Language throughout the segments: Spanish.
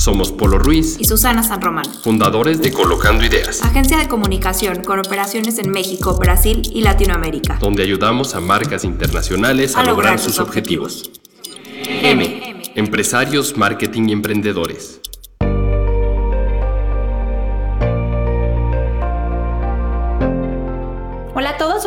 Somos Polo Ruiz y Susana San Román, fundadores de Colocando Ideas, agencia de comunicación con operaciones en México, Brasil y Latinoamérica, donde ayudamos a marcas internacionales a, lograr, sus objetivos. M. Empresarios, Marketing y Emprendedores.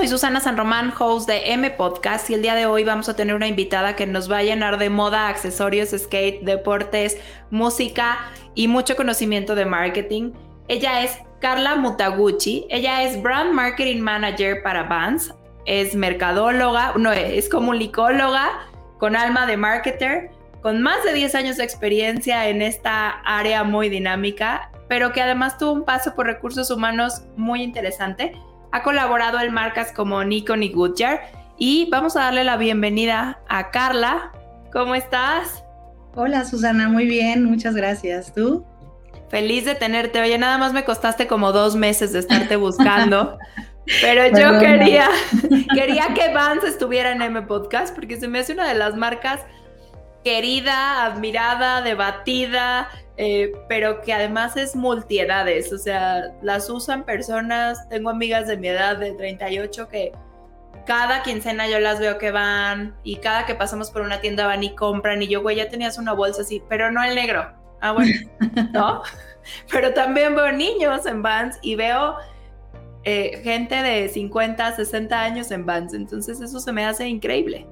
Soy Susana San Román, host de M Podcast y el día de hoy vamos a tener una invitada que nos va a llenar de moda, accesorios, skate, deportes, música y mucho conocimiento de marketing. Ella es Carla Mutaguchi, ella es Brand Marketing Manager para Vans, es mercadóloga, no, es comunicóloga con alma de marketer, con más de 10 años de experiencia en esta área muy dinámica, pero que además tuvo un paso por recursos humanos muy interesante ha colaborado en marcas como Nikon y Goodyear. Y vamos a darle la bienvenida a Carla. ¿Cómo estás? Hola Susana, muy bien, muchas gracias. ¿Tú? Feliz de tenerte. Oye, nada más me costaste como dos meses de estarte buscando. Pero yo quería, quería que Vance estuviera en M Podcast porque se me hace una de las marcas querida, admirada, debatida, eh, pero que además es multiedades, o sea, las usan personas, tengo amigas de mi edad de 38 que cada quincena yo las veo que van y cada que pasamos por una tienda van y compran y yo, güey, ya tenías una bolsa así, pero no el negro. Ah, bueno, ¿no? pero también veo niños en Vans y veo eh, gente de 50, 60 años en Vans, entonces eso se me hace increíble.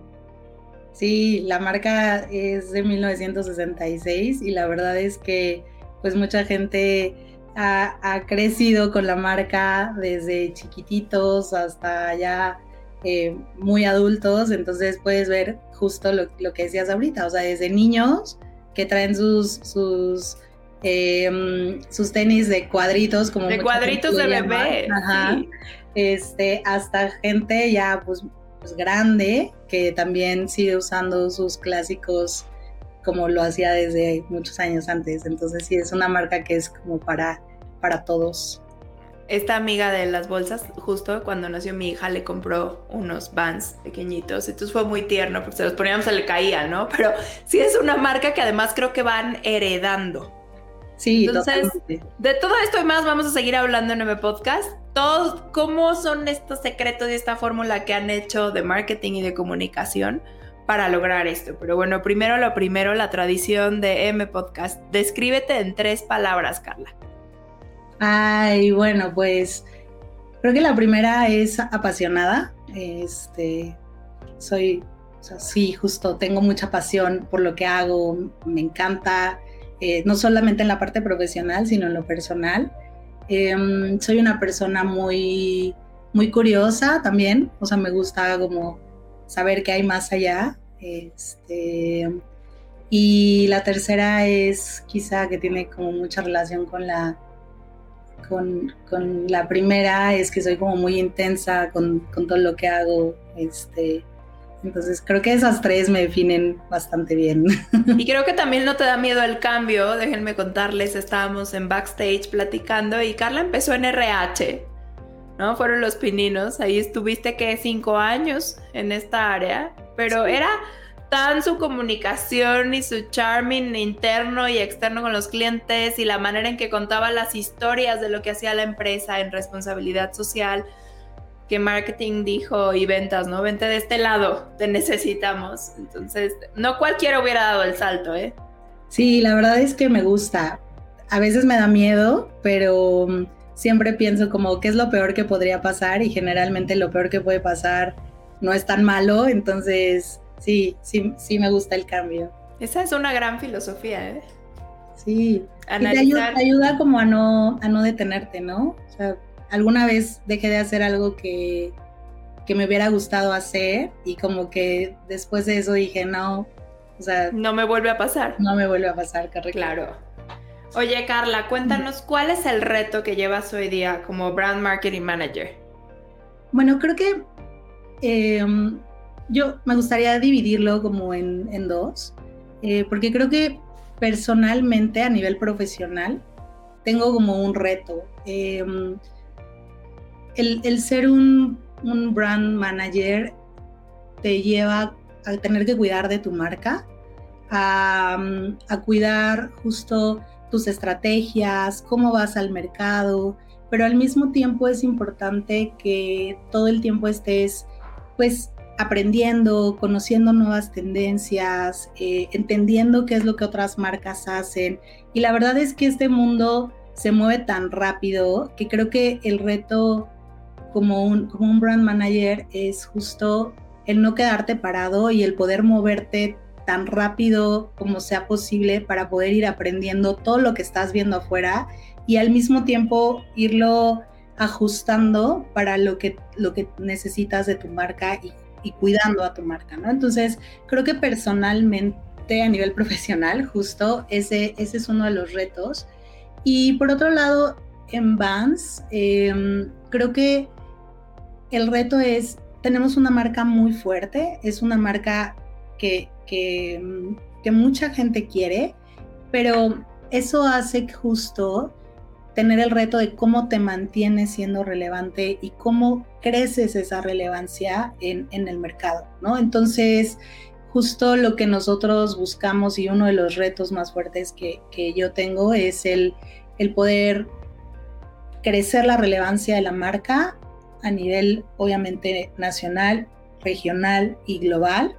Sí, la marca es de 1966 y la verdad es que pues mucha gente ha, crecido con la marca desde chiquititos hasta ya eh, muy adultos, entonces puedes ver justo lo, que decías ahorita, o sea, desde niños que traen sus, sus, em, sus tenis de cuadritos, como... De cuadritos de bebé. Ajá. Este, hasta gente ya pues pues, grande que también sigue usando sus clásicos como lo hacía desde muchos años antes. Entonces sí, es una marca que es como para, para todos. Esta amiga de las bolsas, justo cuando nació mi hija, le compró unos Vans pequeñitos. Entonces fue muy tierno porque se los poníamos, se le caía, ¿no? Pero sí es una marca que además creo que van heredando. Sí, entonces de todo esto y más vamos a seguir hablando en el podcast. Todos, ¿cómo son estos secretos y esta fórmula que han hecho de marketing y de comunicación para lograr esto? Pero bueno, primero lo primero, la tradición de M Podcast. Descríbete en tres palabras, Carla. Ay, bueno, pues creo que la primera es apasionada. Este, soy, sí, justo, tengo mucha pasión por lo que hago, me encanta eh, no solamente en la parte profesional, sino en lo personal. Em, soy una persona muy, muy curiosa también, o sea, me gusta como saber qué hay más allá. Este, y la tercera es quizá que tiene como mucha relación con la, con, con la primera, es que soy como muy intensa con, con todo lo que hago. Este, entonces creo que esas tres me definen bastante bien. Y creo que también no te da miedo el cambio. Déjenme contarles, estábamos en backstage platicando y Carla empezó en RH, ¿no? Fueron los pininos. Ahí estuviste que cinco años en esta área, pero era tan su comunicación y su charming interno y externo con los clientes y la manera en que contaba las historias de lo que hacía la empresa en responsabilidad social que marketing dijo y ventas, ¿no? Vente de este lado, te necesitamos. Entonces, no cualquiera hubiera dado el salto, ¿eh? Sí, la verdad es que me gusta. A veces me da miedo, pero mm, siempre pienso como qué es lo peor que podría pasar y generalmente lo peor que puede pasar no es tan malo, entonces sí, sí, sí me gusta el cambio. Esa es una gran filosofía, ¿eh? Sí, Analizar... te, ayuda, como a no, a no detenerte, ¿no? O sea, alguna vez dejé de hacer algo que, que me hubiera gustado hacer y como que después de eso dije, no, o sea... No me vuelve a pasar. No me vuelve a pasar, correcto. Claro. Oye, Carla, cuéntanos cuál es el reto que llevas hoy día como Brand Marketing Manager. Bueno, creo que em, yo me gustaría dividirlo como en, dos, eh, porque creo que personalmente a nivel profesional tengo como un reto. Em, el, ser un, brand manager te lleva a tener que cuidar de tu marca, a, a cuidar justo tus estrategias, cómo vas al mercado, pero al mismo tiempo es importante que todo el tiempo estés pues aprendiendo, conociendo nuevas tendencias, eh, entendiendo qué es lo que otras marcas hacen. Y la verdad es que este mundo se mueve tan rápido que creo que el reto como un, como un brand manager es justo el no quedarte parado y el poder moverte tan rápido como sea posible para poder ir aprendiendo todo lo que estás viendo afuera y al mismo tiempo irlo ajustando para lo que, lo que necesitas de tu marca y, cuidando a tu marca, ¿no? Entonces, creo que personalmente a nivel profesional, justo ese, ese es uno de los retos. Y por otro lado, en Vans, em, creo que el reto es, tenemos una marca muy fuerte, es una marca que, que, que mucha gente quiere, pero eso hace justo tener el reto de cómo te mantienes siendo relevante y cómo creces esa relevancia en, el mercado, ¿no? Entonces, justo lo que nosotros buscamos y uno de los retos más fuertes que, yo tengo es el, el poder crecer la relevancia de la marca a nivel obviamente nacional, regional y global.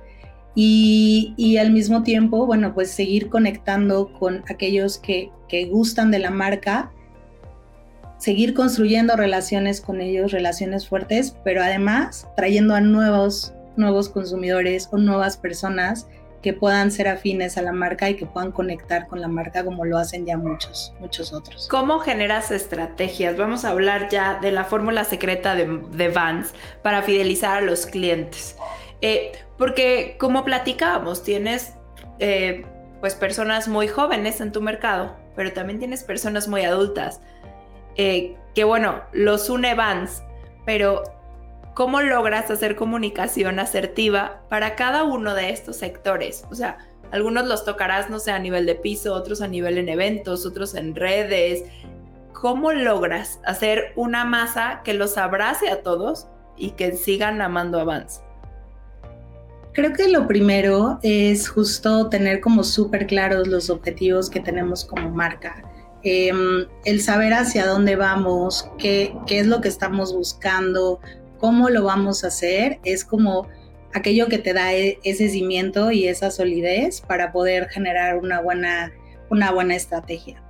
Y, y, al mismo tiempo, bueno, pues seguir conectando con aquellos que, que gustan de la marca seguir construyendo relaciones con ellos, relaciones fuertes, pero además trayendo a nuevos, nuevos consumidores o nuevas personas que puedan ser afines a la marca y que puedan conectar con la marca como lo hacen ya muchos, muchos otros. ¿Cómo generas estrategias? Vamos a hablar ya de la fórmula secreta de, Vans para fidelizar a los clientes. Eh, porque como platicábamos, tienes eh, pues personas muy jóvenes en tu mercado, pero también tienes personas muy adultas. Eh, que bueno, los une Vans, pero ¿cómo logras hacer comunicación asertiva para cada uno de estos sectores? O sea, algunos los tocarás, no sé, a nivel de piso, otros a nivel en eventos, otros en redes. ¿Cómo logras hacer una masa que los abrace a todos y que sigan amando a Vans? Creo que lo primero es justo tener como súper claros los objetivos que tenemos como marca. Em, el saber hacia dónde vamos, qué es lo que estamos buscando, cómo lo vamos a hacer, es como aquello que te da e, ese cimiento y esa solidez para poder generar una buena, una buena estrategia.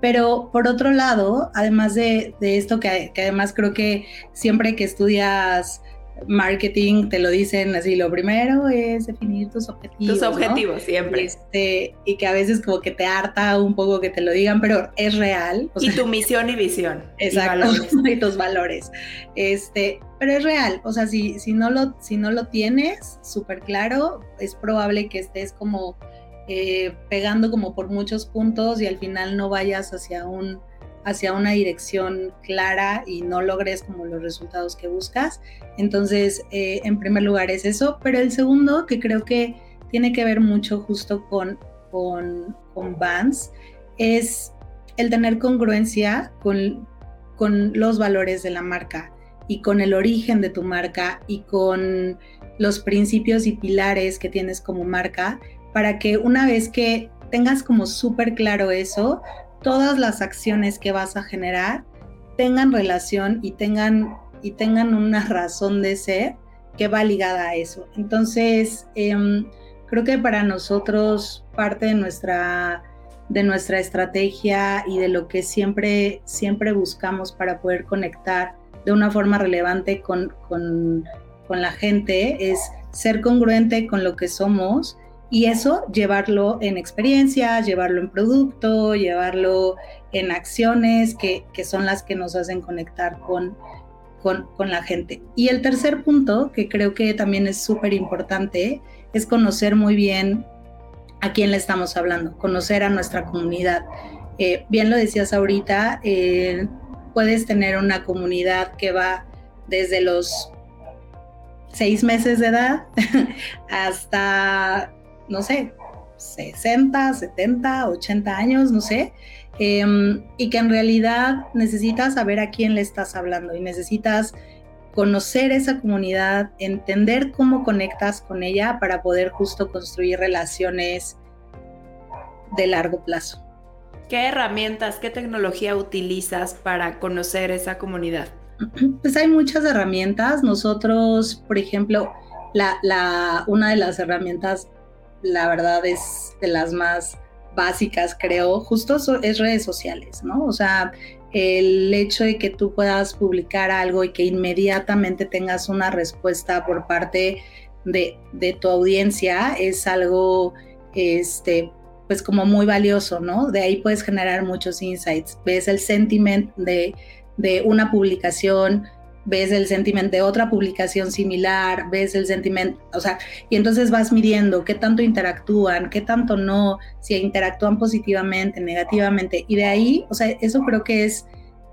Pero por otro lado, además de, esto que, que, además creo que siempre que estudias marketing te lo dicen así, lo primero es definir tus objetivos. Tus objetivos, siempre. Este, y que a veces como que te harta un poco que te lo digan, pero es real. y tu misión y visión. Exacto, y, tus valores. Este, pero es real, o sea, si, si, no, lo, si no lo tienes súper claro, es probable que estés como eh, pegando como por muchos puntos y al final no vayas hacia un hacia una dirección clara y no logres como los resultados que buscas. Entonces, eh, en primer lugar es eso, pero el segundo, que creo que tiene que ver mucho justo con, con, con Vans, es el tener congruencia con, con los valores de la marca y con el origen de tu marca y con los principios y pilares que tienes como marca para que una vez que tengas como súper claro eso, todas las acciones que vas a generar tengan relación y tengan, y tengan una razón de ser que va ligada a eso. Entonces, em, creo que para nosotros parte de nuestra, de nuestra estrategia y de lo que siempre, siempre buscamos para poder conectar de una forma relevante con, con, con la gente es ser congruente con lo que somos y eso llevarlo en experiencia, llevarlo en producto, llevarlo en acciones que, son las que nos hacen conectar con, con, la gente. Y el tercer punto, que creo que también es súper importante, es conocer muy bien a quién le estamos hablando, conocer a nuestra comunidad. Eh, bien lo decías ahorita, eh, puedes tener una comunidad que va desde los seis meses de edad hasta, no sé, 60, 70, 80 años, no sé, em, y que en realidad necesitas saber a quién le estás hablando y necesitas conocer esa comunidad, entender cómo conectas con ella para poder justo construir relaciones de largo plazo. ¿Qué herramientas, qué tecnología utilizas para conocer esa comunidad? Pues hay muchas herramientas. Nosotros, por ejemplo, la, una de las herramientas, la verdad es de las más básicas, creo, justo es redes sociales, ¿no? O sea, el hecho de que tú puedas publicar algo y que inmediatamente tengas una respuesta por parte de, de tu audiencia es algo, este, pues como muy valioso, ¿no? De ahí puedes generar muchos insights. Ves el sentiment de, de una publicación, ves el sentiment de otra publicación similar, ves el sentiment, o sea, y entonces vas midiendo qué tanto interactúan, qué tanto no, si interactúan positivamente, negativamente, y de ahí, o sea, eso creo que es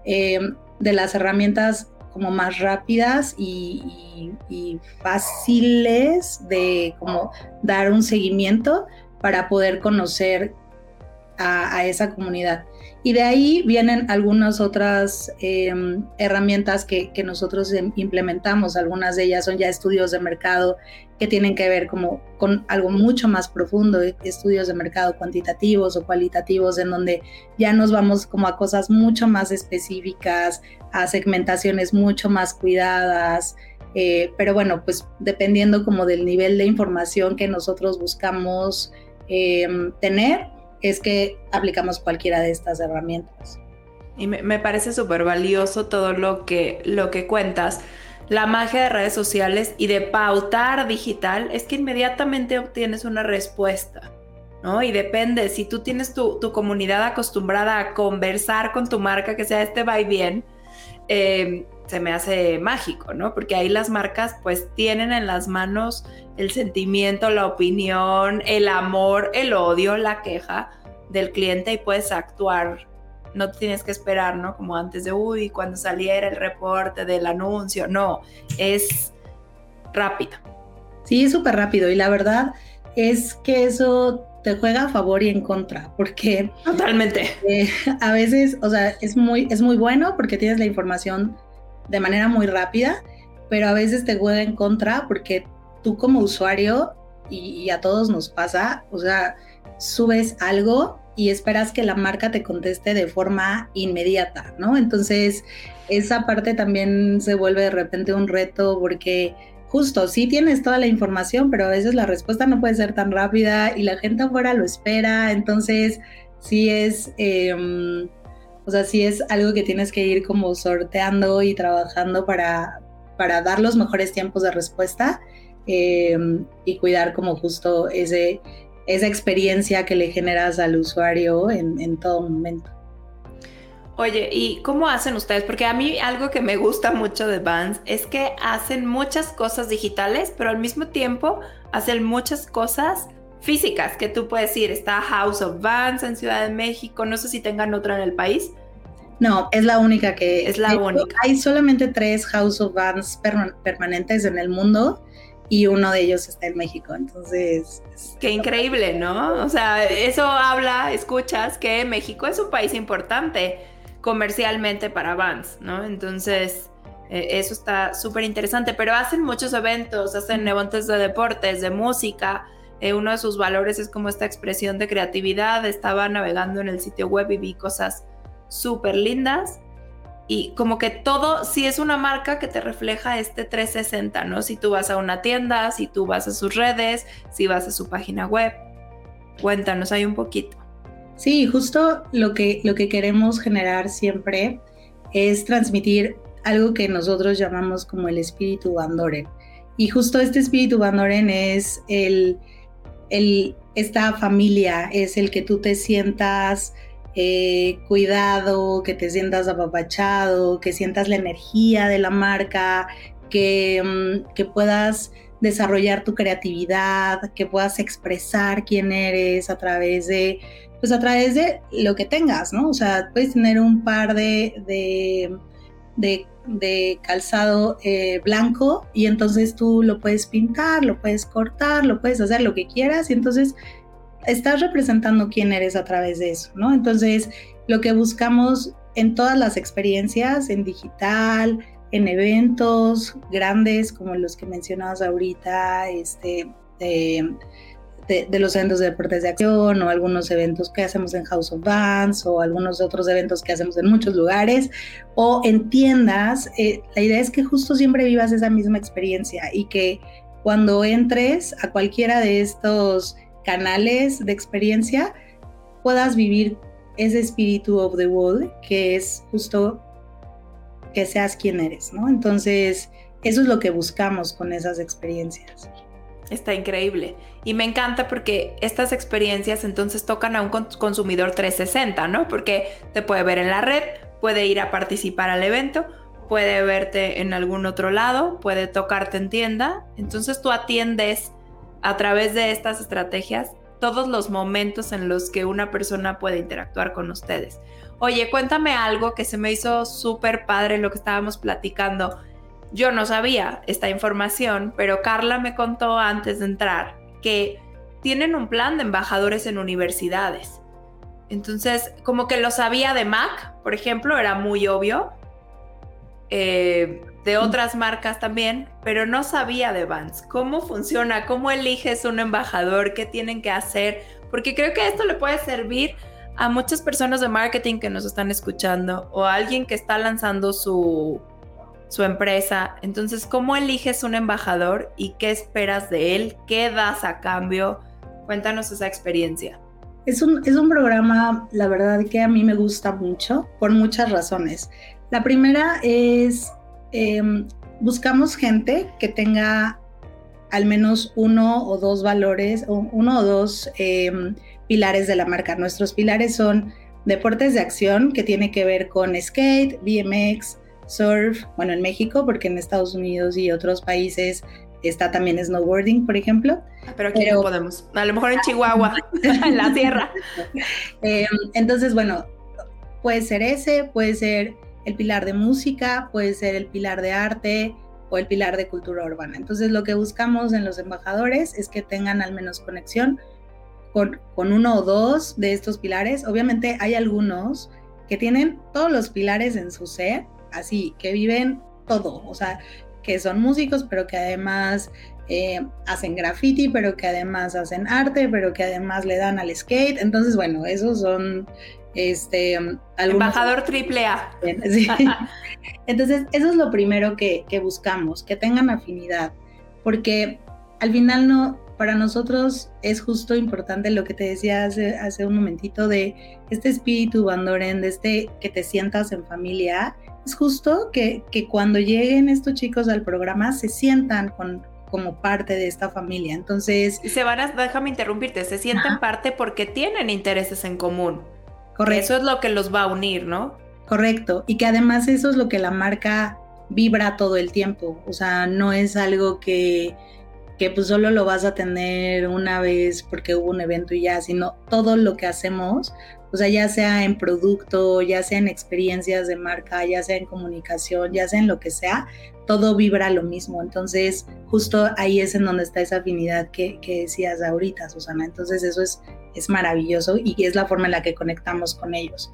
eh, de las herramientas como más rápidas y, y, fáciles de como dar un seguimiento para poder conocer a, esa comunidad. Y de ahí vienen algunas otras em, herramientas que, nosotros em, implementamos. Algunas de ellas son ya estudios de mercado que tienen que ver como con algo mucho más profundo, estudios de mercado cuantitativos o cualitativos, en donde ya nos vamos como a cosas mucho más específicas, a segmentaciones mucho más cuidadas. Eh, pero bueno, pues dependiendo como del nivel de información que nosotros buscamos em, tener, es que aplicamos cualquiera de estas herramientas. Y me, parece súper valioso todo lo que, lo que cuentas. La magia de redes sociales y de pautar digital es que inmediatamente obtienes una respuesta, ¿no? Y depende, si tú tienes tu, comunidad acostumbrada a conversar con tu marca, que sea este va y bien, eh, se me hace mágico, ¿no? Porque ahí las marcas pues tienen en las manos el sentimiento, la opinión, el amor, el odio, la queja del cliente y puedes actuar. No tienes que esperar, ¿no? Como antes de, uy, cuando saliera el reporte del anuncio. No, es rápido. Sí, es súper rápido y la verdad es que eso te juega a favor y en contra, porque... Totalmente. Eh, a veces, o sea, es muy, es muy bueno porque tienes la información de manera muy rápida, pero a veces te juega en contra porque tú como usuario, y, a todos nos pasa, o sea, subes algo y esperas que la marca te conteste de forma inmediata, ¿no? Entonces, esa parte también se vuelve de repente un reto porque justo, sí tienes toda la información, pero a veces la respuesta no puede ser tan rápida y la gente afuera lo espera, entonces sí es, em, o sea, sí es algo que tienes que ir como sorteando y trabajando para, para dar los mejores tiempos de respuesta em, y cuidar como justo ese, esa experiencia que le generas al usuario en, en todo momento. Oye, ¿y cómo hacen ustedes? Porque a mí algo que me gusta mucho de Vans es que hacen muchas cosas digitales, pero al mismo tiempo hacen muchas cosas físicas que tú puedes ir. Está House of Vans en Ciudad de México, no sé si tengan otra en el país. No, es la única que... Es la única. Hay solamente tres House of Vans permanentes en el mundo y uno de ellos está en México, entonces... Qué increíble, ¿no? O sea, eso habla, escuchas que México es un país importante comercialmente para Vans, ¿no? Entonces... Eh, eso está súper interesante, pero hacen muchos eventos, hacen eventos de deportes, de música, eh, uno de sus valores es como esta expresión de creatividad. Estaba navegando en el sitio web y vi cosas súper lindas. Y como que todo, si es una marca que te refleja este 360, ¿no? Si tú vas a una tienda, si tú vas a sus redes, si vas a su página web. Cuéntanos ahí un poquito. Sí, justo lo que, lo que queremos generar siempre es transmitir algo que nosotros llamamos como el espíritu Bandoren. Y justo este espíritu Bandoren es el, el, esta familia, es el que tú te sientas eh, cuidado, que te sientas apapachado, que sientas la energía de la marca, que, mm, que puedas desarrollar tu creatividad, que puedas expresar quién eres a través de, pues a través de lo que tengas, ¿no? O sea, puedes tener un par de, de, de calzado eh, blanco y entonces tú lo puedes pintar, lo puedes cortar, lo puedes hacer lo que quieras y entonces estás representando quién eres a través de eso, ¿no? Entonces, lo que buscamos en todas las experiencias, en digital, en eventos grandes como los que mencionabas ahorita, este, de, los eventos de deportes de acción o algunos eventos que hacemos en House of Bands o algunos otros eventos que hacemos en muchos lugares o en tiendas. Eh, la idea es que justo siempre vivas esa misma experiencia y que cuando entres a cualquiera de estos canales de experiencia puedas vivir ese espíritu of the world que es justo que seas quien eres, ¿no? Entonces, eso es lo que buscamos con esas experiencias. Está increíble. Y me encanta porque estas experiencias entonces tocan a un consumidor 360, ¿no? Porque te puede ver en la red, puede ir a participar al evento, puede verte en algún otro lado, puede tocarte en tienda. Entonces tú atiendes a través de estas estrategias todos los momentos en los que una persona puede interactuar con ustedes. Oye, cuéntame algo que se me hizo súper padre lo que estábamos platicando yo no sabía esta información, pero Carla me contó antes de entrar que tienen un plan de embajadores en universidades. Entonces, como que lo sabía de Mac, por ejemplo, era muy obvio. Eh, de otras marcas también, pero no sabía de Vans. ¿Cómo funciona? ¿Cómo eliges un embajador? ¿Qué tienen que hacer? Porque creo que esto le puede servir a muchas personas de marketing que nos están escuchando o a alguien que está lanzando su, su empresa. Entonces, ¿cómo eliges un embajador y qué esperas de él? ¿Qué das a cambio? Cuéntanos esa experiencia. Es un, es un programa, la verdad, que a mí me gusta mucho por muchas razones. La primera es, em, buscamos gente que tenga al menos uno o dos valores, uno o dos em, pilares de la marca. Nuestros pilares son deportes de acción, que tiene que ver con skate, BMX, surf, bueno, en México, porque en Estados Unidos y otros países está también snowboarding, por ejemplo. Ah, pero aquí no podemos. A lo mejor en Chihuahua, en la tierra. Em, entonces, bueno, puede ser ese, puede ser el pilar de música, puede ser el pilar de arte o el pilar de cultura urbana. Entonces, lo que buscamos en los embajadores es que tengan al menos conexión con, con uno o dos de estos pilares. Obviamente hay algunos que tienen todos los pilares en su ser, así, que viven todo, o sea, que son músicos, pero que además eh, hacen graffiti, pero que además hacen arte, pero que además le dan al skate. Entonces, bueno, esos son este embajador triple A. Entonces, eso es lo primero que, que, buscamos, que tengan afinidad, porque al final no, para nosotros es justo importante lo que te decía hace, hace un momentito de este espíritu Bandoren, de este que te sientas en familia es justo que, cuando lleguen estos chicos al programa se sientan con, como parte de esta familia. Entonces... Y se van a, déjame interrumpirte, se sienten parte porque tienen intereses en común. Correcto. Eso es lo que los va a unir, ¿no? Correcto. Y que además eso es lo que la marca vibra todo el tiempo. O sea, no es algo que, que pues solo lo vas a tener una vez porque hubo un evento y ya, sino todo lo que hacemos o sea, ya sea en producto, ya sea en experiencias de marca, ya sea en comunicación, ya sea en lo que sea, todo vibra lo mismo. Entonces, justo ahí es en donde está esa afinidad que, decías ahorita, Susana. Entonces, eso es, es maravilloso y es la forma en la que conectamos con ellos.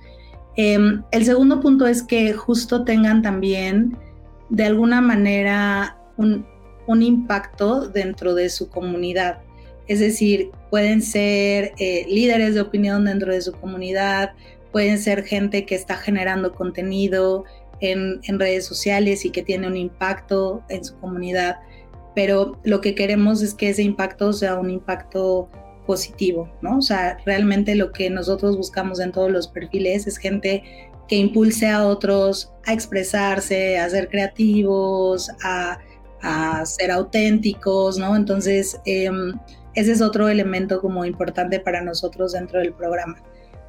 Em, el segundo punto es que justo tengan también, de alguna manera, un, un impacto dentro de su comunidad. Es decir, pueden ser eh, líderes de opinión dentro de su comunidad, pueden ser gente que está generando contenido en, redes sociales y que tiene un impacto en su comunidad, pero lo que queremos es que ese impacto sea un impacto positivo, ¿no? O sea, realmente lo que nosotros buscamos en todos los perfiles es gente que impulse a otros a expresarse, a ser creativos, a, ser auténticos, ¿no? Entonces, em, ese es otro elemento como importante para nosotros dentro del programa.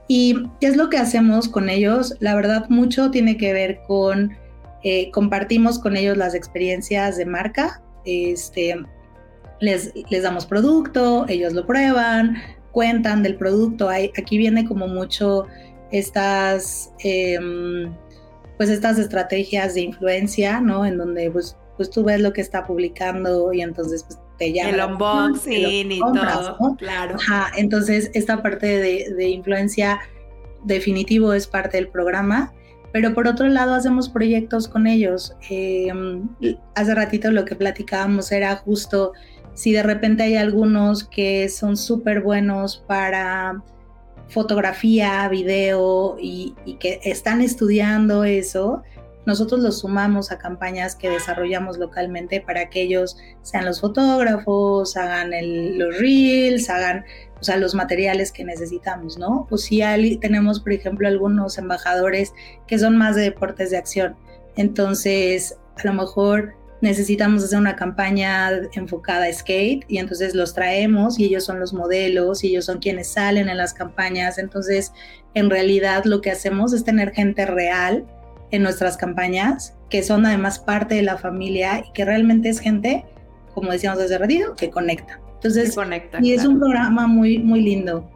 ¿Y qué es lo que hacemos con ellos? La verdad, mucho tiene que ver con, eh, compartimos con ellos las experiencias de marca, este, les, les damos producto, ellos lo prueban, cuentan del producto. Hay, aquí viene como mucho estas... Em, pues estas estrategias de influencia, ¿no? En donde pues, pues tú ves lo que está publicando y entonces pues, te. El unboxing y todo, claro. Ajá, entonces esta parte de, de influencia definitivo es parte del programa pero por otro lado hacemos proyectos con ellos. Em, hace ratito lo que platicábamos era justo si de repente hay algunos que son súper buenos para fotografía, video y, que están estudiando eso, nosotros los sumamos a campañas que desarrollamos localmente para que ellos sean los fotógrafos, hagan los reels, hagan o sea, los materiales que necesitamos, ¿no? Pues si hay, tenemos, por ejemplo, algunos embajadores que son más de deportes de acción. Entonces, a lo mejor necesitamos hacer una campaña enfocada a skate y entonces los traemos y ellos son los modelos y ellos son quienes salen en las campañas. Entonces, en realidad lo que hacemos es tener gente real en nuestras campañas, que son además parte de la familia y que realmente es gente, como decíamos desde ratito, que conecta. Entonces, y es un programa muy, muy lindo.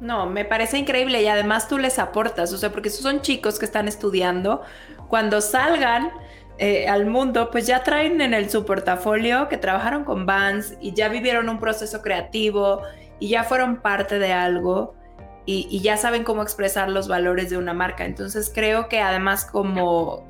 No, me parece increíble y además tú les aportas, o sea, porque son chicos que están estudiando, cuando salgan eh, al mundo, pues ya traen en el su portafolio que trabajaron con Vans y ya vivieron un proceso creativo y ya fueron parte de algo y, y ya saben cómo expresar los valores de una marca. Entonces creo que además como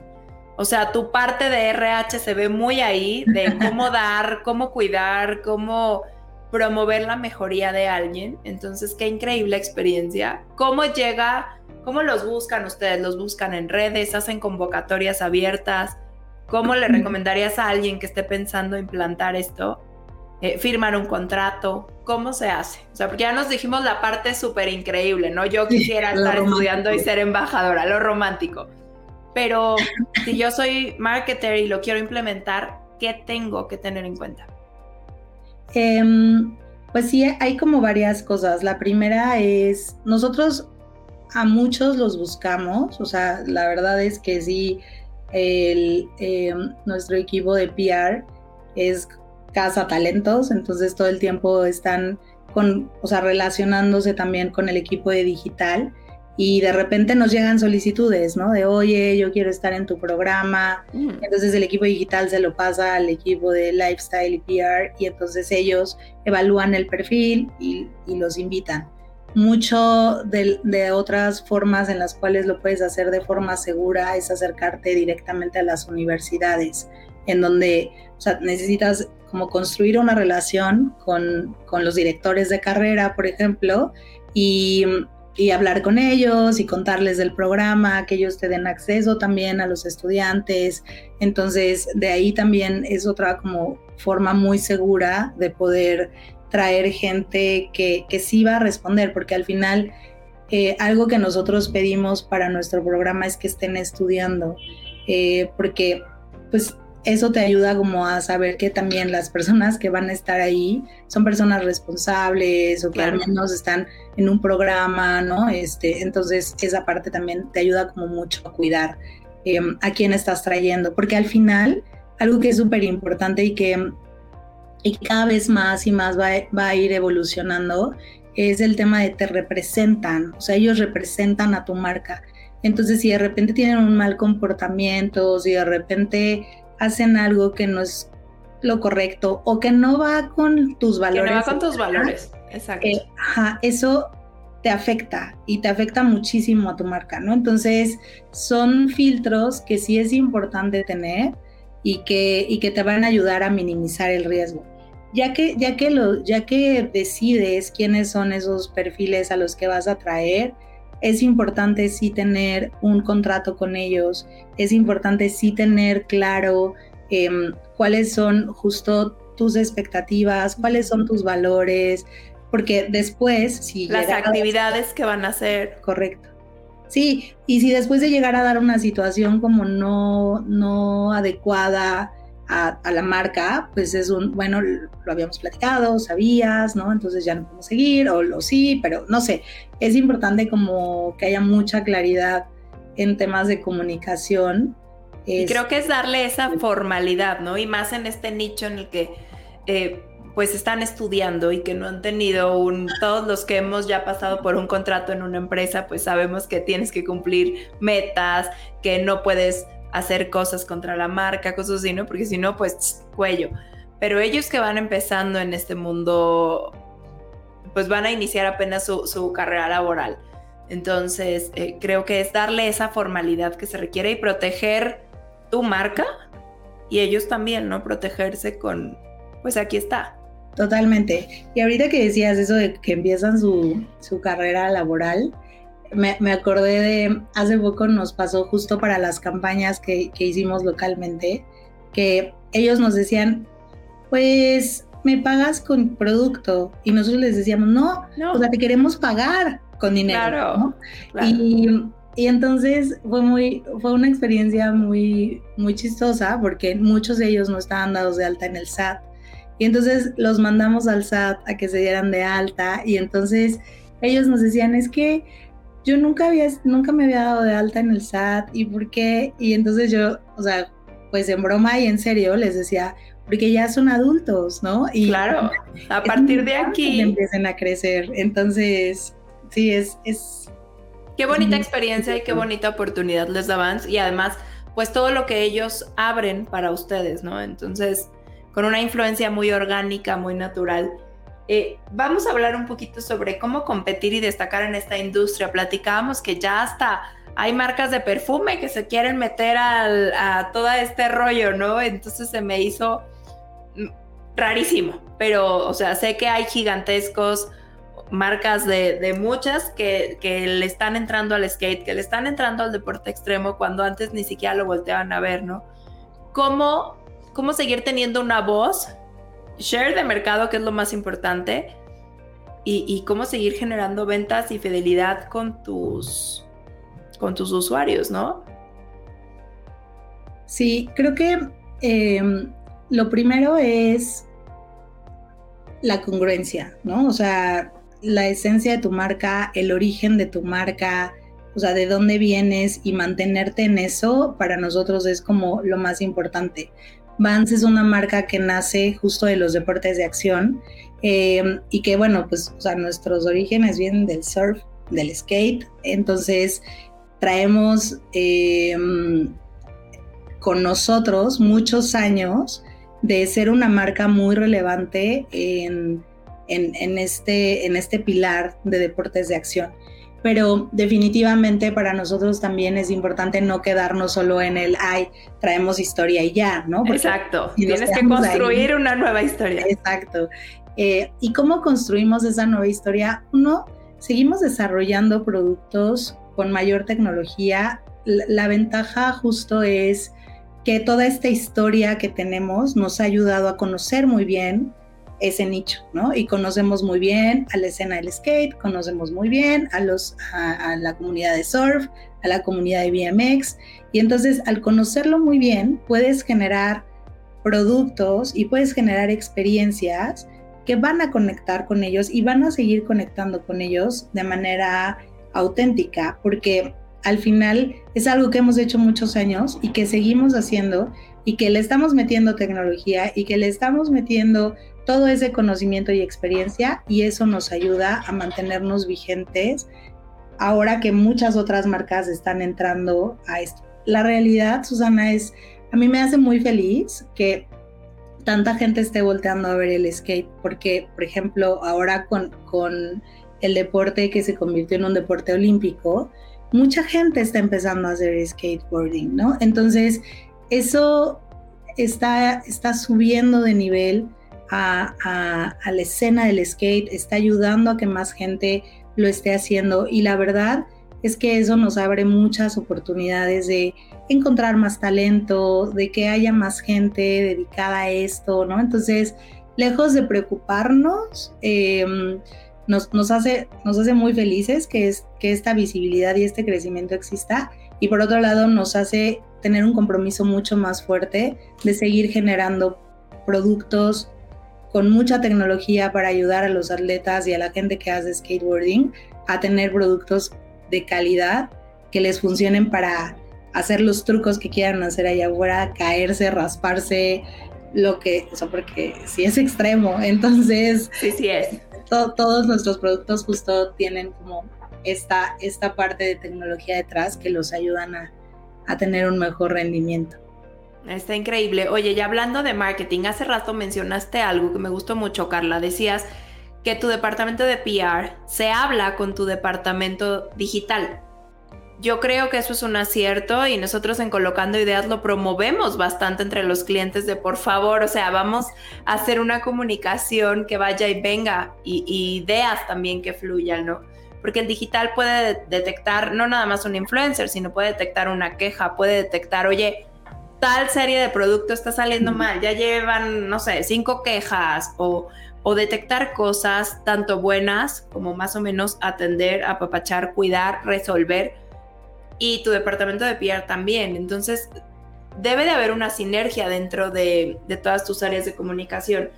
o sea, tu parte de RH se ve muy ahí, de cómo dar, cómo cuidar, cómo promover la mejoría de alguien. Entonces, qué increíble experiencia. ¿Cómo llega, cómo los buscan ustedes? ¿Los buscan en redes? ¿Hacen convocatorias abiertas? ¿Cómo le recomendarías a alguien que esté pensando implantar esto? Eh, firmar un contrato, ¿cómo se hace? O sea, porque ya nos dijimos la parte súper increíble, ¿no? Yo quisiera estar estudiando y ser embajadora, lo romántico pero si yo soy marketer y lo quiero implementar, ¿qué tengo que tener en cuenta? Em, pues sí, hay como varias cosas. La primera es, nosotros a muchos los buscamos, o sea, la verdad es que sí, el, em, nuestro equipo de PR es casa talentos, entonces todo el tiempo están con, o sea, relacionándose también con el equipo de digital y de repente nos llegan solicitudes, ¿no? De, oye, yo quiero estar en tu programa. Mm. Entonces el equipo digital se lo pasa al equipo de lifestyle y PR y entonces ellos evalúan el perfil y, los invitan. Mucho de, de, otras formas en las cuales lo puedes hacer de forma segura es acercarte directamente a las universidades, en donde o sea, necesitas como construir una relación con, con los directores de carrera, por ejemplo, y y hablar con ellos y contarles del programa, que ellos te den acceso también a los estudiantes. Entonces, de ahí también es otra como forma muy segura de poder traer gente que, que sí va a responder, porque al final eh, algo que nosotros pedimos para nuestro programa es que estén estudiando, eh, porque pues eso te ayuda como a saber que también las personas que van a estar ahí son personas responsables o que al menos están en un programa, ¿no? Este, entonces esa parte también te ayuda como mucho a cuidar em, a quién estás trayendo, porque al final algo que es súper importante y que, y cada vez más y más va, va a ir evolucionando es el tema de te representan, o sea, ellos representan a tu marca. Entonces, si de repente tienen un mal comportamiento, si de repente hacen algo que no es lo correcto o que no va con tus valores. Que no va con tus valores, exacto. Eh, ajá, eso te afecta y te afecta muchísimo a tu marca, ¿no? Entonces, son filtros que sí es importante tener y que, y que te van a ayudar a minimizar el riesgo. Ya que, ya, que lo, ya que decides quiénes son esos perfiles a los que vas a traer, es importante sí tener un contrato con ellos, es importante sí tener claro em, cuáles son justo tus expectativas, cuáles son tus valores, porque después, si... Las actividades que van a hacer. Correcto. Sí, y si después de llegar a dar una situación como no, no adecuada, a, la marca, pues es un, bueno, lo habíamos platicado, sabías, ¿no? Entonces ya no podemos seguir, o lo sí, pero no sé, es importante como que haya mucha claridad en temas de comunicación. y creo que es darle esa formalidad, ¿no? Y más en este nicho en el que, eh, pues están estudiando y que no han tenido un, todos los que hemos ya pasado por un contrato en una empresa, pues sabemos que tienes que cumplir metas, que no puedes hacer cosas contra la marca, cosas así, ¿no? Porque si no, pues cuello. Pero ellos que van empezando en este mundo, pues van a iniciar apenas su, carrera laboral. Entonces, eh, creo que es darle esa formalidad que se requiere y proteger tu marca y ellos también, ¿no? Protegerse con, pues aquí está, Totalmente. Y ahorita que decías eso de que empiezan su, carrera laboral, me, acordé de, hace poco nos pasó justo para las campañas que, hicimos localmente, que ellos nos decían, pues me pagas con producto. Y nosotros les decíamos, no, o sea, te queremos pagar con dinero. Claro, Y, y, entonces fue muy, fue una experiencia muy, muy chistosa porque muchos de ellos no estaban dados de alta en el SAT. Y entonces los mandamos al SAT a que se dieran de alta y entonces ellos nos decían, es que yo nunca había, nunca me había dado de alta en el SAT y por qué, y entonces yo, o sea, pues en broma y en serio les decía, porque ya son adultos, ¿no? Y claro, a partir de aquí empiecen a crecer. Entonces, sí, es... es qué bonita experiencia y qué bonita oportunidad les daban y además, pues todo lo que ellos abren para ustedes, ¿no? Entonces, con una influencia muy orgánica, muy natural. Eh, vamos a hablar un poquito sobre cómo competir y destacar en esta industria. Platicábamos que ya hasta hay marcas de perfume que se quieren meter a todo este rollo, ¿no? Entonces se me hizo rarísimo, pero, o sea, sé que hay gigantescos marcas de, muchas que, que, le están entrando al skate, que le están entrando al deporte extremo cuando antes ni siquiera lo volteaban a ver, ¿no? ¿Cómo cómo seguir teniendo una voz, share de mercado, que es lo más importante, y, cómo seguir generando ventas y fidelidad con tus, con tus usuarios, ¿no? Sí, creo que em, lo primero es la congruencia, ¿no? O sea, la esencia de tu marca, el origen de tu marca, o sea, de dónde vienes y mantenerte en eso, para nosotros es como lo más importante. Vans es una marca que nace justo de los deportes de acción eh, y que, bueno, pues, o nuestros orígenes vienen del surf, del skate, entonces traemos eh, con nosotros muchos años de ser una marca muy relevante en, en, este, en este pilar de deportes de acción pero definitivamente para nosotros también es importante no quedarnos solo en el, ay, traemos historia y ya, ¿no? Exacto, tienes que construir una nueva historia. Exacto. Eh, ¿Y cómo construimos esa nueva historia? Uno, seguimos desarrollando productos con mayor tecnología. la ventaja justo es que toda esta historia que tenemos nos ha ayudado a conocer muy bien ese nicho, ¿no? Y conocemos muy bien a la escena del skate, conocemos muy bien a, los, a, la comunidad de surf, a la comunidad de BMX, y entonces al conocerlo muy bien puedes generar productos y puedes generar experiencias que van a conectar con ellos y van a seguir conectando con ellos de manera auténtica, porque al final es algo que hemos hecho muchos años y que seguimos haciendo y que le estamos metiendo tecnología y que le estamos metiendo todo ese conocimiento y experiencia y eso nos ayuda a mantenernos vigentes ahora que muchas otras marcas están entrando a esto. La realidad, Susana, es, a mí me hace muy feliz que tanta gente esté volteando a ver el skate, porque, por ejemplo, ahora con, con el deporte que se convirtió en un deporte olímpico, mucha gente está empezando a hacer skateboarding, ¿no? Entonces, eso está, está subiendo de nivel a, la escena del skate, está ayudando a que más gente lo esté haciendo y la verdad es que eso nos abre muchas oportunidades de encontrar más talento, de que haya más gente dedicada a esto, ¿no? Entonces, lejos de preocuparnos, em, nos, nos, hace, nos hace muy felices que, es, que esta visibilidad y este crecimiento exista y por otro lado nos hace tener un compromiso mucho más fuerte de seguir generando productos con mucha tecnología para ayudar a los atletas y a la gente que hace skateboarding a tener productos de calidad que les funcionen para hacer los trucos que quieran hacer allá afuera, caerse, rasparse, lo que, o sea, porque sí es extremo, entonces... Sí, sí es. todos nuestros productos justo tienen como esta, esta parte de tecnología detrás que los ayudan a, a tener un mejor rendimiento. Está increíble. Oye, ya hablando de marketing, hace rato mencionaste algo que me gustó mucho, Carla. Decías que tu departamento de PR se habla con tu departamento digital. Yo creo que eso es un acierto y nosotros en Colocando Ideas lo promovemos bastante entre los clientes de por favor, o sea, vamos a hacer una comunicación que vaya y venga y, ideas también que fluyan, ¿no? Porque el digital puede detectar no nada más un influencer, sino puede detectar una queja, puede detectar, oye, tal serie de producto está saliendo mal, ya llevan, no sé, cinco quejas o, o detectar cosas tanto buenas como más o menos atender, apapachar, cuidar, resolver y tu departamento de PR también. Entonces, debe de haber una sinergia dentro de, todas tus áreas de comunicación.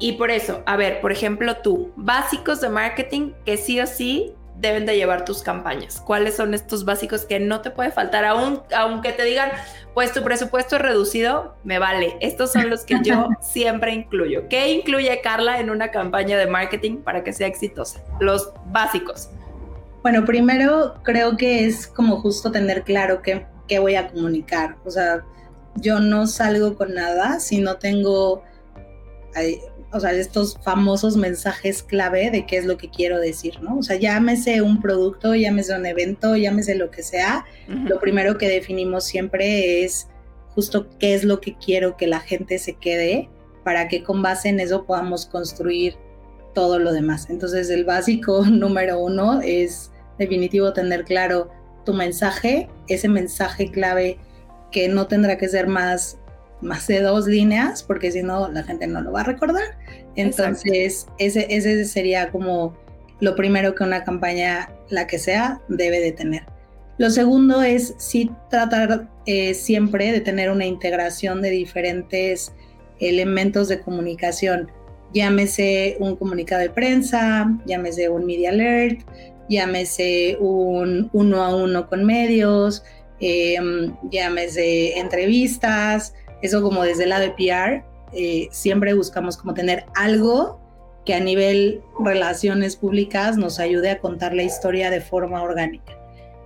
Y por eso, a ver, por ejemplo, tú, básicos de marketing que sí o sí deben de llevar tus campañas. ¿Cuáles son estos básicos que no te puede faltar? Aún, aunque te digan, pues tu presupuesto es reducido, me vale. Estos son los que yo siempre incluyo. ¿Qué incluye Carla en una campaña de marketing para que sea exitosa? Los básicos. Bueno, primero creo que es como justo tener claro qué, qué voy a comunicar. O sea, yo no salgo con nada si no tengo, o sea, estos famosos mensajes clave de qué es lo que quiero decir, ¿no? O sea, llámese un producto, llámese un evento, llámese lo que sea. Lo primero que definimos siempre es justo qué es lo que quiero que la gente se quede para que con base en eso podamos construir todo lo demás. Entonces el básico número uno es definitivo tener claro tu mensaje, ese mensaje clave que no tendrá que ser más, más de dos líneas, porque si no la gente no lo va a recordar. Entonces ese, ese sería como lo primero que una campaña, la que sea, debe de tener. Lo segundo es sí tratar eh, siempre de tener una integración de diferentes elementos de comunicación llámese un comunicado de prensa, llámese un media alert, llámese un uno a uno con medios, em, llámese entrevistas, eso como desde el lado de PR, eh, siempre buscamos como tener algo que a nivel relaciones públicas nos ayude a contar la historia de forma orgánica.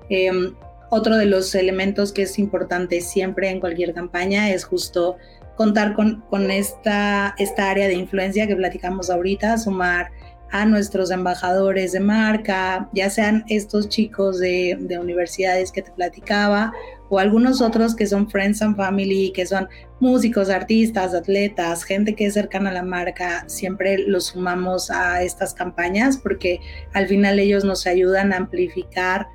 Em, otro de los elementos que es importante siempre en cualquier campaña es justo contar con, con esta, esta área de influencia que platicamos ahorita, sumar a nuestros embajadores de marca, ya sean estos chicos de, de, universidades que te platicaba o algunos otros que son friends and family, que son músicos, artistas, atletas, gente que es cercana a la marca, siempre los sumamos a estas campañas porque al final ellos nos ayudan a amplificar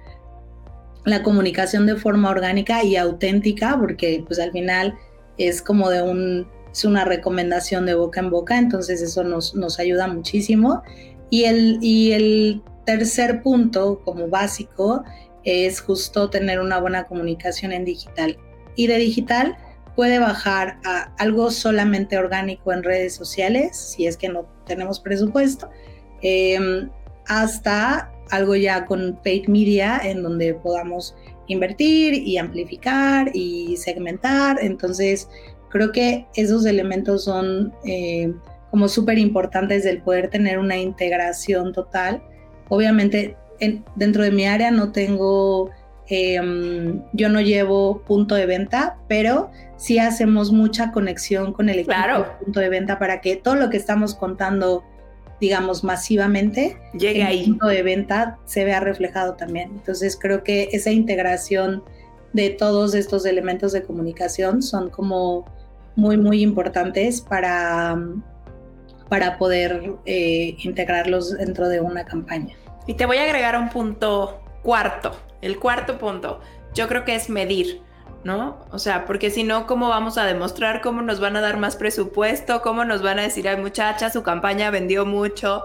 la comunicación de forma orgánica y auténtica porque pues al final es como de un, es una recomendación de boca en boca, entonces eso nos, nos ayuda muchísimo. Y el, y el tercer punto como básico es justo tener una buena comunicación en digital. Y de digital puede bajar a algo solamente orgánico en redes sociales, si es que no tenemos presupuesto, em, hasta algo ya con paid media en donde podamos invertir y amplificar y segmentar. Entonces, creo que esos elementos son eh, como súper importantes del poder tener una integración total. Obviamente, dentro de mi área no tengo, em, yo no llevo punto de venta, pero sí hacemos mucha conexión con el equipo de punto de venta para que todo lo que estamos contando digamos, masivamente, llegue ahí. El punto de venta se vea reflejado también. Entonces creo que esa integración de todos estos elementos de comunicación son como muy, muy importantes para, para poder eh, integrarlos dentro de una campaña. Y te voy a agregar un punto cuarto, el cuarto punto, yo creo que es medir. ¿no? O sea, porque si no, ¿cómo vamos a demostrar cómo nos van a dar más presupuesto? ¿Cómo nos van a decir, ay muchacha, su campaña vendió mucho?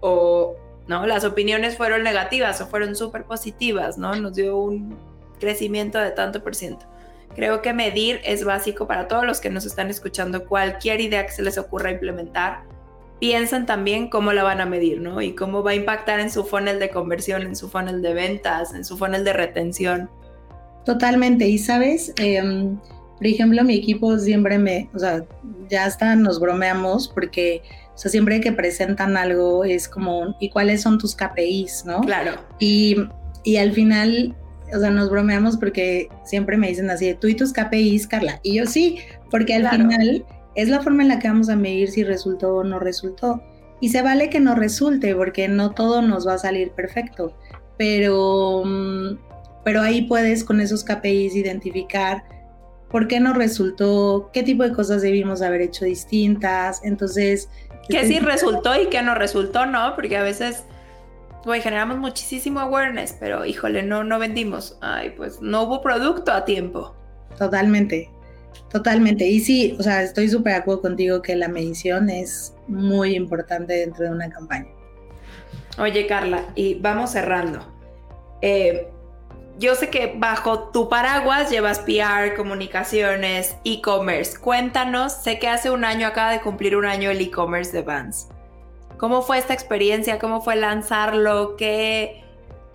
O, ¿no? Las opiniones fueron negativas o fueron súper positivas, ¿no? Nos dio un crecimiento de tanto por ciento. Creo que medir es básico para todos los que nos están escuchando. Cualquier idea que se les ocurra implementar, piensan también cómo la van a medir, ¿no? Y cómo va a impactar en su funnel de conversión, en su funnel de ventas, en su funnel de retención. Totalmente. Y sabes, em, por ejemplo, mi equipo siempre me, o sea, ya hasta nos bromeamos porque, o sea, siempre que presentan algo es como, ¿y cuáles son tus KPIs, no? Claro. Y, y al final, o sea, nos bromeamos porque siempre me dicen así, tú y tus KPIs, Carla. Y yo sí, porque al final es la forma en la que vamos a medir si resultó o no resultó. Y se vale que no resulte, porque no todo nos va a salir perfecto. Pero, mm, pero ahí puedes con esos KPIs identificar por qué no resultó, qué tipo de cosas debimos haber hecho distintas. Entonces... ¿Qué sí resultó y qué no resultó, no? Porque a veces, pues generamos muchísimo awareness, pero híjole, no, no vendimos. Ay, pues no hubo producto a tiempo. Totalmente, totalmente. Y sí, o sea, estoy súper de acuerdo contigo que la medición es muy importante dentro de una campaña. Oye, Carla, y vamos cerrando. Eh, yo sé que bajo tu paraguas llevas PR, comunicaciones, e-commerce. Cuéntanos, sé que hace un año acaba de cumplir un año el e-commerce de Vans. ¿Cómo fue esta experiencia? ¿Cómo fue lanzarlo? ¿Qué,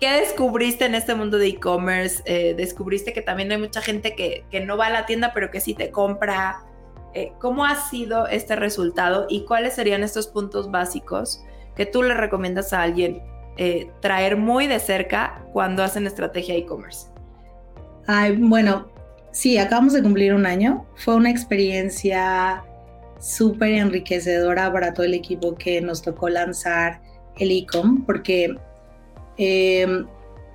qué descubriste en este mundo de e-commerce? Eh, ¿Descubriste que también hay mucha gente que, no va a la tienda pero que sí te compra? Eh, ¿Cómo ha sido este resultado y cuáles serían estos puntos básicos que tú le recomiendas a alguien eh, traer muy de cerca cuando hacen estrategia e-commerce? Bueno, sí, acabamos de cumplir un año. Fue una experiencia súper enriquecedora para todo el equipo que nos tocó lanzar el e-com, porque em,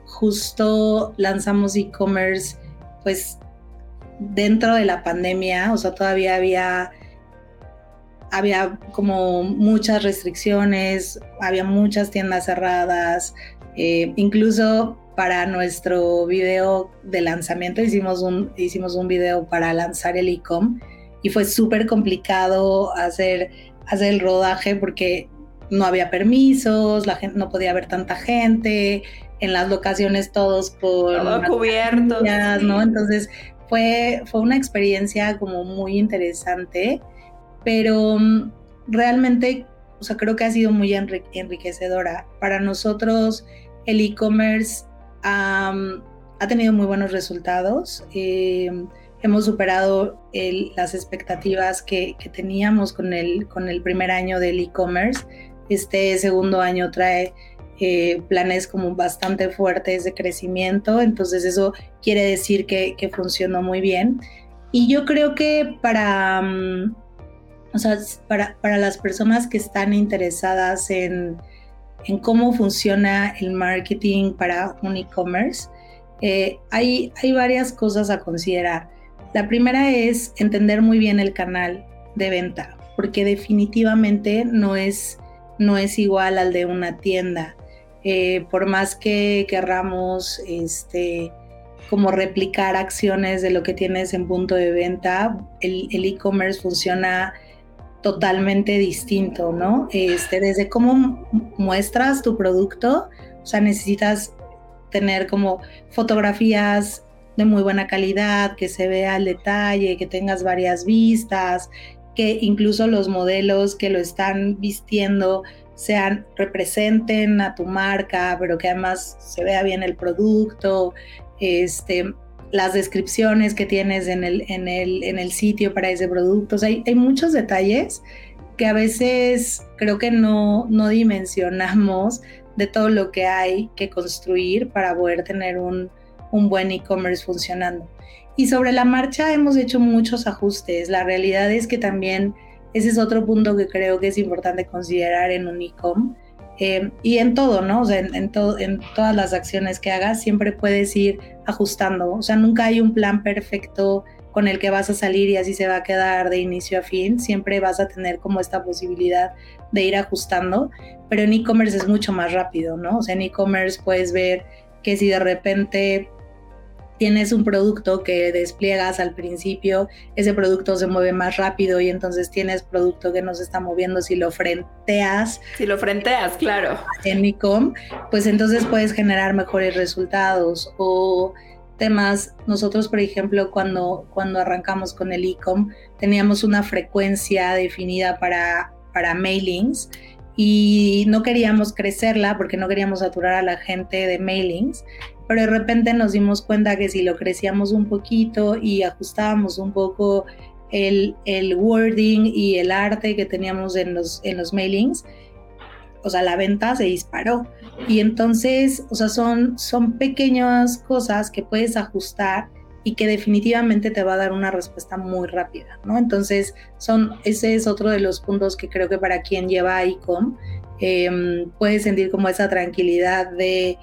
justo lanzamos e-commerce, pues dentro de la pandemia, o sea, todavía había había como muchas restricciones, había muchas tiendas cerradas, eh, incluso para nuestro video de lanzamiento hicimos un, hicimos un video para lanzar el e-com y fue súper complicado hacer, hacer el rodaje porque no había permisos, la gente no podía ver tanta gente, en las locaciones todos con todo cubierto, ¿no? Entonces fue, fue una experiencia como muy interesante pero mm, realmente, o sea, creo que ha sido muy enriquecedora. Para nosotros el e-commerce ha tenido muy buenos resultados. Em, hemos superado las expectativas que, teníamos con el, con el primer año del e-commerce. Este segundo año trae eh, planes como bastante fuertes de crecimiento, entonces eso quiere decir que, que funcionó muy bien. Y yo creo que para, mm, o sea, para, las personas que están interesadas en, cómo funciona el marketing para un e-commerce, eh, hay, hay varias cosas a considerar. La primera es entender muy bien el canal de venta, porque definitivamente no es, no es igual al de una tienda. Eh, por más que querramos este, como replicar acciones de lo que tienes en punto de venta, el e-commerce funciona totalmente distinto, ¿no? Este, desde cómo muestras tu producto, o sea, necesitas tener como fotografías de muy buena calidad, que se vea el detalle, que tengas varias vistas, que incluso los modelos que lo están vistiendo sean representen a tu marca, pero que además se vea bien el producto, este, las descripciones que tienes en el, en el, en el sitio para ese producto. hay, hay, muchos detalles que a veces creo que no, no dimensionamos de todo lo que hay que construir para poder tener un, un buen e-commerce funcionando. Y sobre la marcha hemos hecho muchos ajustes. La realidad es que también ese es otro punto que creo que es importante considerar en un e-com eh, y en todo, ¿no? O sea, en, en, en todas las acciones que hagas siempre puedes ir ajustando. O sea, nunca hay un plan perfecto con el que vas a salir y así se va a quedar de inicio a fin. Siempre vas a tener como esta posibilidad de ir ajustando, pero en e-commerce es mucho más rápido, ¿no? O sea, en e-commerce puedes ver que si de repente tienes un producto que despliegas al principio, ese producto se mueve más rápido y entonces tienes producto que no se está moviendo si lo frenteas. Si lo frenteas, claro. En Ecom, pues entonces puedes generar mejores resultados o temas, nosotros por ejemplo cuando, cuando arrancamos con el Ecom teníamos una frecuencia definida para, para mailings y no queríamos crecerla porque no queríamos saturar a la gente de mailings, pero de repente nos dimos cuenta que si lo crecíamos un poquito y ajustábamos un poco el, el wording y el arte que teníamos en los, en los mailings, o sea, la venta se disparó. Y entonces, o sea, son, son pequeñas cosas que puedes ajustar y que definitivamente te va a dar una respuesta muy rápida, ¿no? Entonces, son, ese es otro de los puntos que creo que para quien lleva ICOM eh, puede sentir como esa tranquilidad de,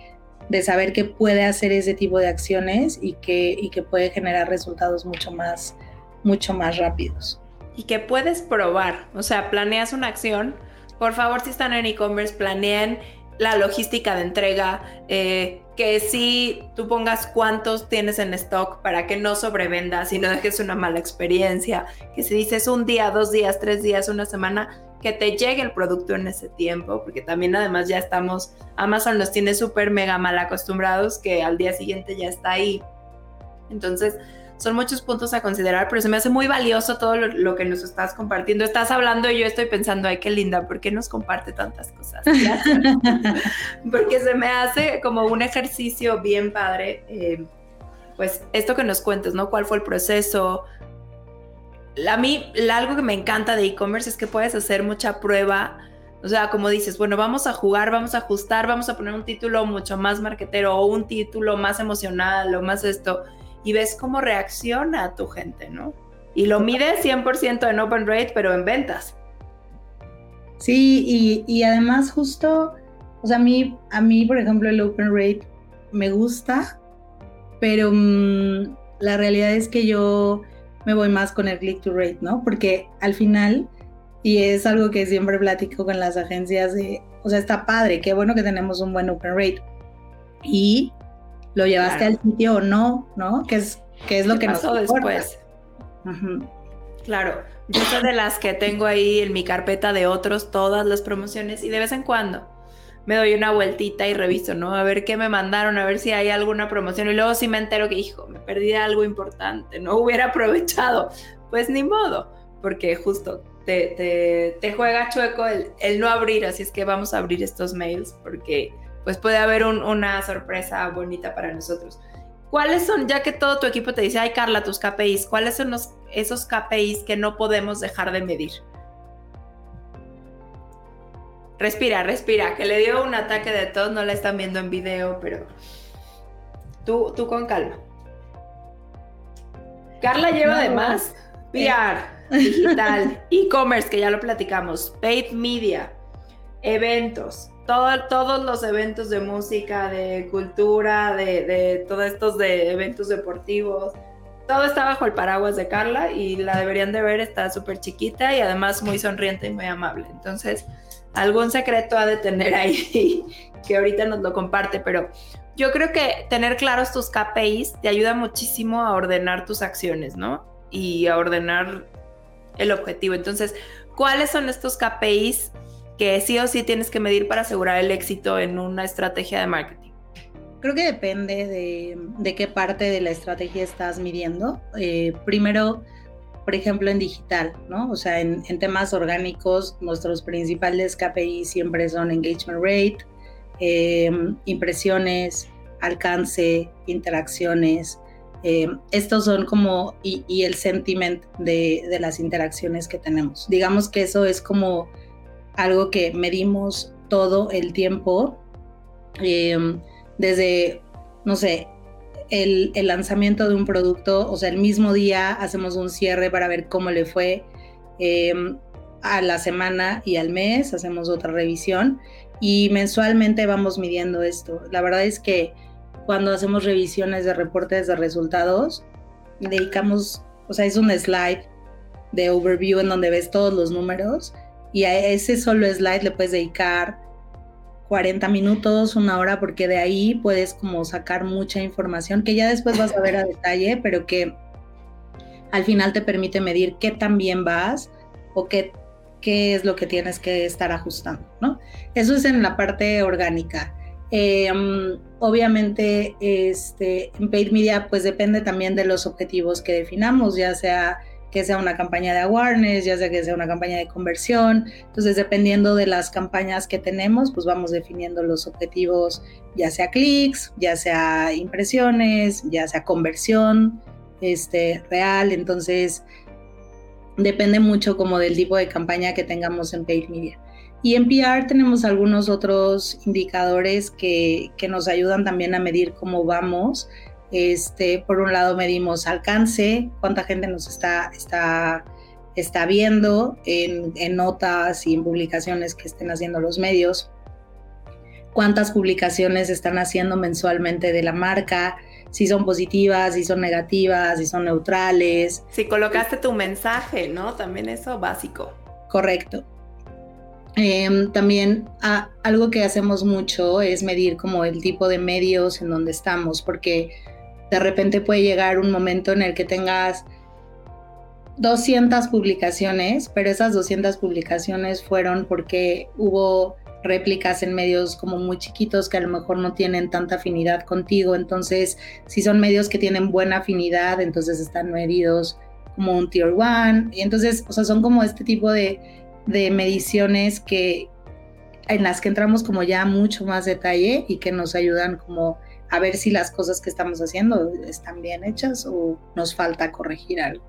de, saber que puede hacer ese tipo de acciones y que, y que puede generar resultados mucho más, mucho más rápidos. Y que puedes probar, o sea, planeas una acción, por favor, si están en e-commerce, planeen la logística de entrega, eh, que si tú pongas cuántos tienes en stock para que no sobrevendas y no dejes una mala experiencia, que si dices un día, dos días, tres días, una semana, que te llegue el producto en ese tiempo, porque también además ya estamos, Amazon nos tiene súper mega mal acostumbrados que al día siguiente ya está ahí. Entonces, son muchos puntos a considerar, pero se me hace muy valioso todo lo, que nos estás compartiendo. Estás hablando y yo estoy pensando, ay, qué linda, ¿por qué nos comparte tantas cosas? Porque se me hace como un ejercicio bien padre, eh, pues esto que nos cuentes, ¿no? ¿Cuál fue el proceso? A mí, algo que me encanta de e-commerce es que puedes hacer mucha prueba. O sea, como dices, bueno, vamos a jugar, vamos a ajustar, vamos a poner un título mucho más marketero o un título más emocional o más esto y ves cómo reacciona tu gente, ¿no? Y lo mides 100% en open rate, pero en ventas. Sí, y, además justo, o sea, a mí, a mí, por ejemplo, el open rate me gusta, pero mm, la realidad es que yo me voy más con el click to rate, ¿no? Porque al final, y es algo que siempre platico con las agencias de, o sea, está padre, qué bueno que tenemos un buen open rate. Y lo llevaste al sitio o no, ¿no? ¿Qué es, qué es lo que pasó después? Claro, yo soy de las que tengo ahí en mi carpeta de otros todas las promociones y de vez en cuando me doy una vueltita y reviso, ¿no? A ver qué me mandaron, a ver si hay alguna promoción y luego sí me entero que, hijo, me perdí algo importante, no hubiera aprovechado. Pues ni modo, porque justo te, te, juega chueco el, el no abrir, así es que vamos a abrir estos mails porque pues puede haber una sorpresa bonita para nosotros. ¿Cuáles son, ya que todo tu equipo te dice, ay Carla, tus KPIs, cuáles son esos KPIs que no podemos dejar de medir? Respira, respira, que le dio un ataque de tos, no la están viendo en video, pero tú, tú con calma. Carla lleva además PR, digital, e-commerce, que ya lo platicamos, paid media, eventos, todos los eventos de música, de cultura, de, de todos estos de eventos deportivos, todo está bajo el paraguas de Carla y la deberían de ver, está súper chiquita y además muy sonriente y muy amable. Entonces, algún secreto ha de tener ahí que ahorita nos lo comparte, pero yo creo que tener claros tus KPIs te ayuda muchísimo a ordenar tus acciones, ¿no? Y a ordenar el objetivo. Entonces, ¿cuáles son estos KPIs que sí o sí tienes que medir para asegurar el éxito en una estrategia de marketing? Creo que depende de, qué parte de la estrategia estás midiendo. Eh, primero, por ejemplo, en digital, ¿no? O sea, en, temas orgánicos, nuestros principales KPI siempre son engagement rate, eh, impresiones, alcance, interacciones. Eh, estos son como, y, el sentiment de, de, las interacciones que tenemos. Digamos que eso es como algo que medimos todo el tiempo, em, desde, no sé, el, lanzamiento de un producto, o sea, el mismo día hacemos un cierre para ver cómo le fue em, a la semana y al mes, hacemos otra revisión y mensualmente vamos midiendo esto. La verdad es que cuando hacemos revisiones de reportes de resultados, dedicamos, o sea, es un slide de overview en donde ves todos los números y a ese solo slide le puedes dedicar 40 minutos, una hora, porque de ahí puedes como sacar mucha información que ya después vas a ver a detalle, pero que al final te permite medir qué tan bien vas o qué, qué es lo que tienes que estar ajustando, ¿no? Eso es en la parte orgánica. Em, obviamente, este, en paid media, pues depende también de los objetivos que definamos, ya sea que sea una campaña de awareness, ya sea que sea una campaña de conversión. Entonces, dependiendo de las campañas que tenemos, pues vamos definiendo los objetivos, ya sea clics, ya sea impresiones, ya sea conversión este, real. Entonces, depende mucho como del tipo de campaña que tengamos en paid media. Y en PR tenemos algunos otros indicadores que, que nos ayudan también a medir cómo vamos. Este, por un lado medimos alcance, cuánta gente nos está, está, está viendo en, en notas y en publicaciones que estén haciendo los medios, cuántas publicaciones están haciendo mensualmente de la marca, si son positivas, si son negativas, si son neutrales. Si colocaste tu mensaje, ¿no? También eso básico. Correcto. Em, también algo que hacemos mucho es medir como el tipo de medios en donde estamos, porque de repente puede llegar un momento en el que tengas 200 publicaciones, pero esas 200 publicaciones fueron porque hubo réplicas en medios como muy chiquitos que a lo mejor no tienen tanta afinidad contigo. Entonces, si son medios que tienen buena afinidad, entonces están medidos como un tier one. Y entonces, o sea, son como este tipo de, de mediciones que en las que entramos como ya mucho más detalle y que nos ayudan como a ver si las cosas que estamos haciendo están bien hechas o nos falta corregir algo.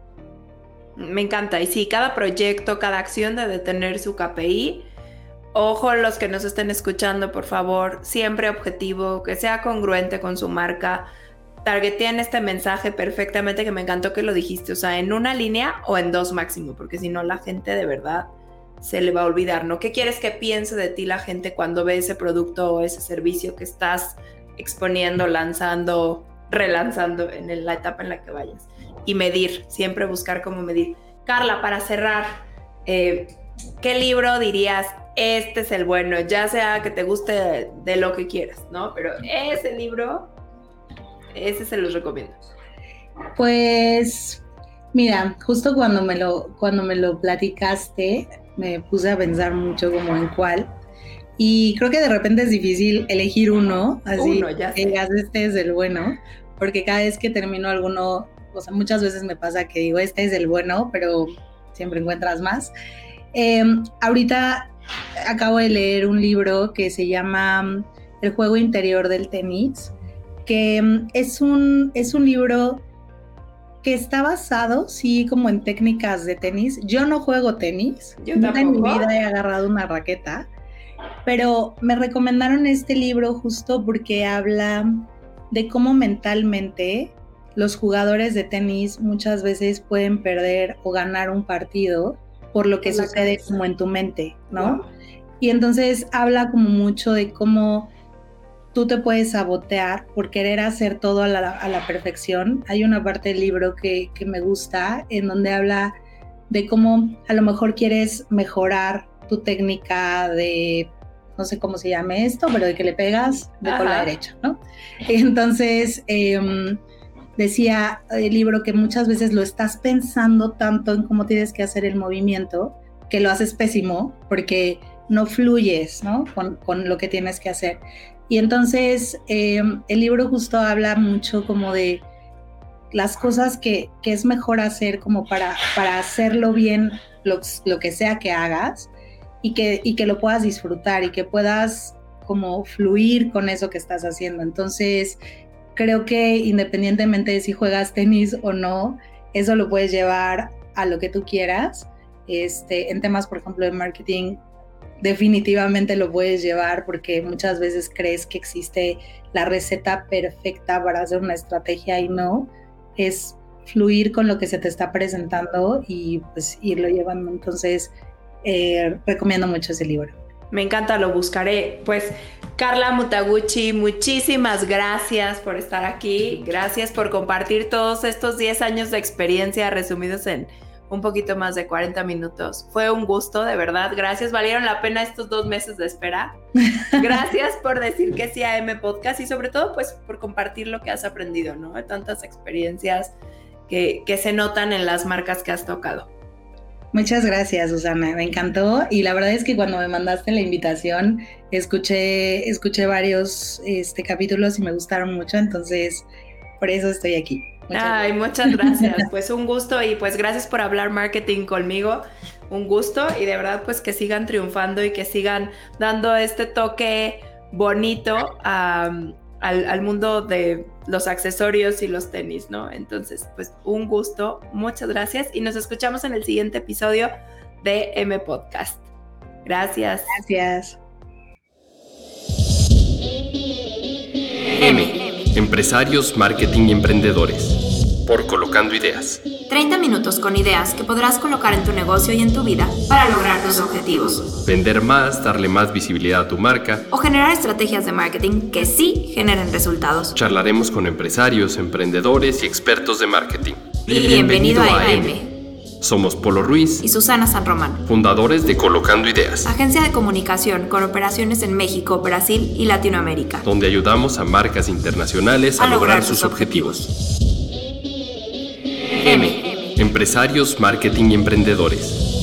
Me encanta. Y sí, cada proyecto, cada acción debe tener su KPI. Ojo los que nos estén escuchando, por favor, siempre objetivo, que sea congruente con su marca. Targeteen este mensaje perfectamente, que me encantó que lo dijiste, o sea, en una línea o en dos máximo, porque si no la gente de verdad se le va a olvidar, ¿no? ¿Qué quieres que piense de ti la gente cuando ve ese producto o ese servicio que estás exponiendo, lanzando, relanzando en la etapa en la que vayas. Y medir, siempre buscar cómo medir. Carla, para cerrar, eh, ¿qué libro dirías? Este es el bueno, ya sea que te guste de, lo que quieras, ¿no? Pero ese libro, ese se los recomiendo. Pues, mira, justo cuando me lo, cuando me lo platicaste, me puse a pensar mucho como en cuál. Y creo que de repente es difícil elegir uno, así, uno, ya este es el bueno, porque cada vez que termino alguno, o sea, muchas veces me pasa que digo, este es el bueno, pero siempre encuentras más. Em, ahorita acabo de leer un libro que se llama El juego interior del tenis, que em, es un, es un libro que está basado, sí, como en técnicas de tenis. Yo no juego tenis, Yo nunca en mi vida he agarrado una raqueta, pero me recomendaron este libro justo porque habla de cómo mentalmente los jugadores de tenis muchas veces pueden perder o ganar un partido por lo que sucede como en tu mente, ¿no? Y entonces habla como mucho de cómo tú te puedes sabotear por querer hacer todo a la, perfección. Hay una parte del libro que, que me gusta en donde habla de cómo a lo mejor quieres mejorar tu técnica de, no sé cómo se llame esto, pero de que le pegas de con la derecha, ¿no? Entonces, em, decía el libro que muchas veces lo estás pensando tanto en cómo tienes que hacer el movimiento, que lo haces pésimo, porque no fluyes, ¿no? Con, lo que tienes que hacer. Y entonces, em, el libro justo habla mucho como de las cosas que, que es mejor hacer como para, para hacerlo bien, lo, lo que sea que hagas, y que, y que lo puedas disfrutar y que puedas como fluir con eso que estás haciendo. Entonces, creo que independientemente de si juegas tenis o no, eso lo puedes llevar a lo que tú quieras. Este, en temas, por ejemplo, de marketing, definitivamente lo puedes llevar porque muchas veces crees que existe la receta perfecta para hacer una estrategia y no. Es fluir con lo que se te está presentando y pues irlo llevando. Entonces, eh, recomiendo mucho ese libro. Me encanta, lo buscaré. Pues Carla Mutaguchi, muchísimas gracias por estar aquí. Gracias por compartir todos estos 10 años de experiencia resumidos en un poquito más de 40 minutos. Fue un gusto, de verdad. Gracias, valieron la pena estos dos meses de espera. Gracias por decir que sí a M Podcast y sobre todo pues por compartir lo que has aprendido, ¿no? De tantas experiencias que, que se notan en las marcas que has tocado. Muchas gracias, Susana. Me encantó. Y la verdad es que cuando me mandaste la invitación, escuché, escuché varios este, capítulos y me gustaron mucho. Entonces, por eso estoy aquí. Ay, muchas gracias. Pues un gusto y pues gracias por hablar marketing conmigo. Un gusto y de verdad pues que sigan triunfando y que sigan dando este toque bonito al, al, mundo de los accesorios y los tenis, ¿no? Entonces, pues un gusto, muchas gracias y nos escuchamos en el siguiente episodio de M Podcast. Gracias. Gracias. M. Empresarios, marketing y emprendedores. Por Colocando Ideas. 30 minutos con ideas que podrás colocar en tu negocio y en tu vida para lograr tus objetivos. Vender más, darle más visibilidad a tu marca. O generar estrategias de marketing que sí generen resultados. Charlaremos con empresarios, emprendedores y expertos de marketing. Bienvenido, a, M. Somos Polo Ruiz y Susana San Román, fundadores de Colocando Ideas, agencia de comunicación con operaciones en México, Brasil y Latinoamérica, donde ayudamos a marcas internacionales a, lograr, sus objetivos. Empresarios, marketing y emprendedores.